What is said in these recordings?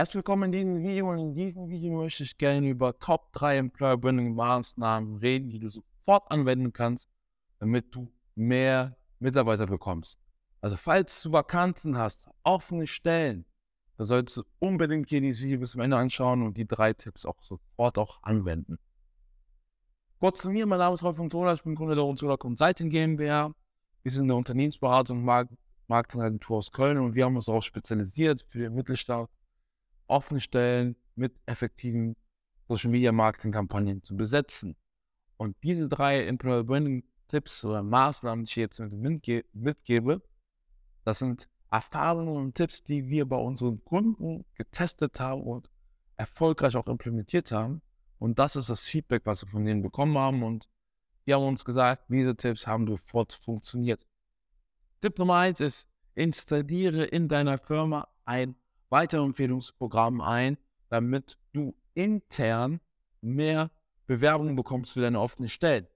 Herzlich willkommen in diesem Video und in diesem Video möchte ich gerne über Top 3 Employer Branding Maßnahmen reden, die du sofort anwenden kannst, damit du mehr Mitarbeiter bekommst. Also falls du Vakanzen hast, offene Stellen, dann solltest du unbedingt hier dieses Video bis zum Ende anschauen und die drei Tipps auch sofort auch anwenden. Kurz zu mir, mein Name ist Rolf von Zola, ich bin Kunde der Unzola Consulting GmbH. Wir sind eine Unternehmensberatung, Markt Marketingagentur aus Köln und wir haben uns auch spezialisiert für den Mittelstand offene Stellen mit effektiven Social Media Marketing Kampagnen zu besetzen. Und diese drei Employer Branding Tipps oder Maßnahmen, die ich jetzt mitgebe, das sind Erfahrungen und Tipps, die wir bei unseren Kunden getestet haben und erfolgreich auch implementiert haben. Und das ist das Feedback, was wir von denen bekommen haben. Und die haben uns gesagt, diese Tipps haben sofort funktioniert. Tipp Nummer eins ist, installiere in deiner Firma ein Weiterempfehlungsprogramm ein, damit du intern mehr Bewerbungen bekommst für deine offenen Stellen.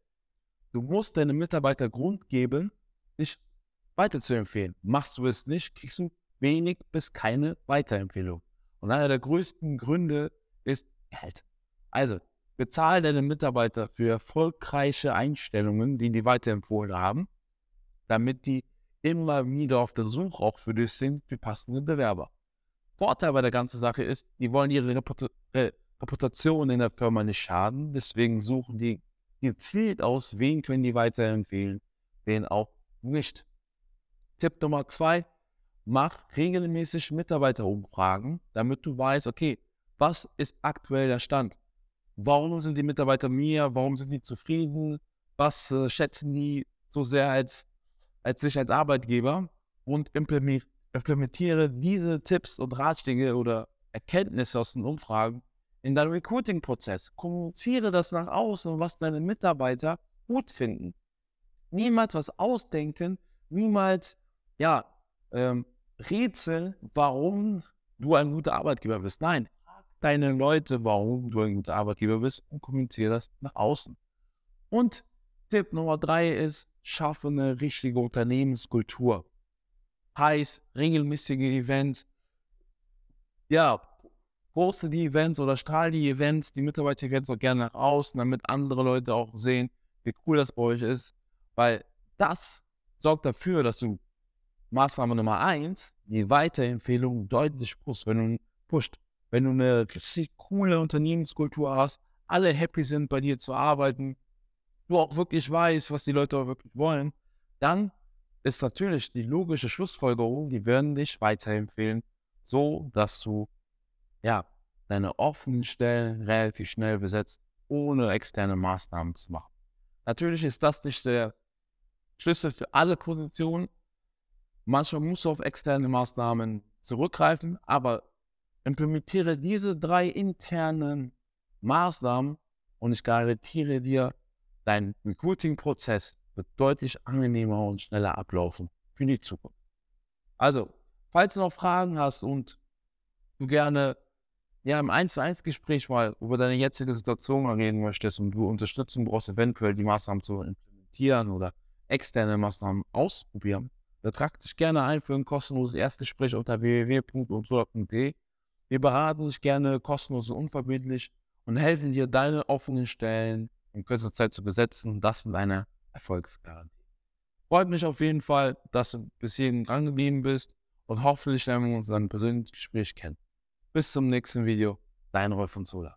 Du musst deine Mitarbeiter Grund geben, dich weiterzuempfehlen. Machst du es nicht, kriegst du wenig bis keine Weiterempfehlung. Und einer der größten Gründe ist Geld. Also, bezahle deine Mitarbeiter für erfolgreiche Einstellungen, die die weiterempfohlen haben, damit die immer wieder auf der Suche auch für dich sind, für passende Bewerber. Vorteil bei der ganzen Sache ist, die wollen ihre äh, Reputation in der Firma nicht schaden. Deswegen suchen die gezielt aus, wen können die weiterempfehlen, wen auch nicht. Tipp Nummer zwei, mach regelmäßig Mitarbeiterumfragen, damit du weißt, okay, was ist aktuell der Stand? Warum sind die Mitarbeiter mir? Warum sind die zufrieden? Was äh, schätzen die so sehr als, als sich als Arbeitgeber? Und implementiere implementiere diese Tipps und Ratschläge oder Erkenntnisse aus den Umfragen in deinem Recruiting-Prozess. Kommuniziere das nach außen, was deine Mitarbeiter gut finden. Niemals was ausdenken, niemals, ja, ähm, Rätsel, warum du ein guter Arbeitgeber bist. Nein, frag deine Leute, warum du ein guter Arbeitgeber bist und kommuniziere das nach außen. Und Tipp Nummer drei ist, schaffe eine richtige Unternehmenskultur heißt regelmäßige Events. Ja, poste die Events oder strahle die Events, die Mitarbeiter-Events auch gerne nach außen, damit andere Leute auch sehen, wie cool das bei euch ist. Weil das sorgt dafür, dass du Maßnahme Nummer eins, die Weiterempfehlung deutlich pusht. Wenn du, pusht. Wenn du eine richtig coole Unternehmenskultur hast, alle happy sind, bei dir zu arbeiten, du auch wirklich weißt, was die Leute auch wirklich wollen, dann ist natürlich die logische Schlussfolgerung, die werden dich weiterempfehlen, so dass du ja deine offenen Stellen relativ schnell besetzt, ohne externe Maßnahmen zu machen. Natürlich ist das nicht der Schlüssel für alle Positionen. Manchmal musst du auf externe Maßnahmen zurückgreifen, aber implementiere diese drei internen Maßnahmen und ich garantiere dir, dein Recruiting-Prozess wird deutlich angenehmer und schneller ablaufen für die Zukunft. Also, falls du noch Fragen hast und du gerne ja, im 1 zu 1 Gespräch mal über deine jetzige Situation reden möchtest und du Unterstützung brauchst, eventuell die Maßnahmen zu implementieren oder externe Maßnahmen ausprobieren, dann trag dich gerne ein für ein kostenloses Erstgespräch unter www.untura.de. Wir beraten dich gerne kostenlos und unverbindlich und helfen dir, deine offenen Stellen in kürzester Zeit zu besetzen, das mit einer Erfolgsgarantie. Freut mich auf jeden Fall, dass du bis hierhin dran geblieben bist und hoffentlich lernen wir uns dann persönlich Gespräch kennen. Bis zum nächsten Video, dein Rolf von Sola.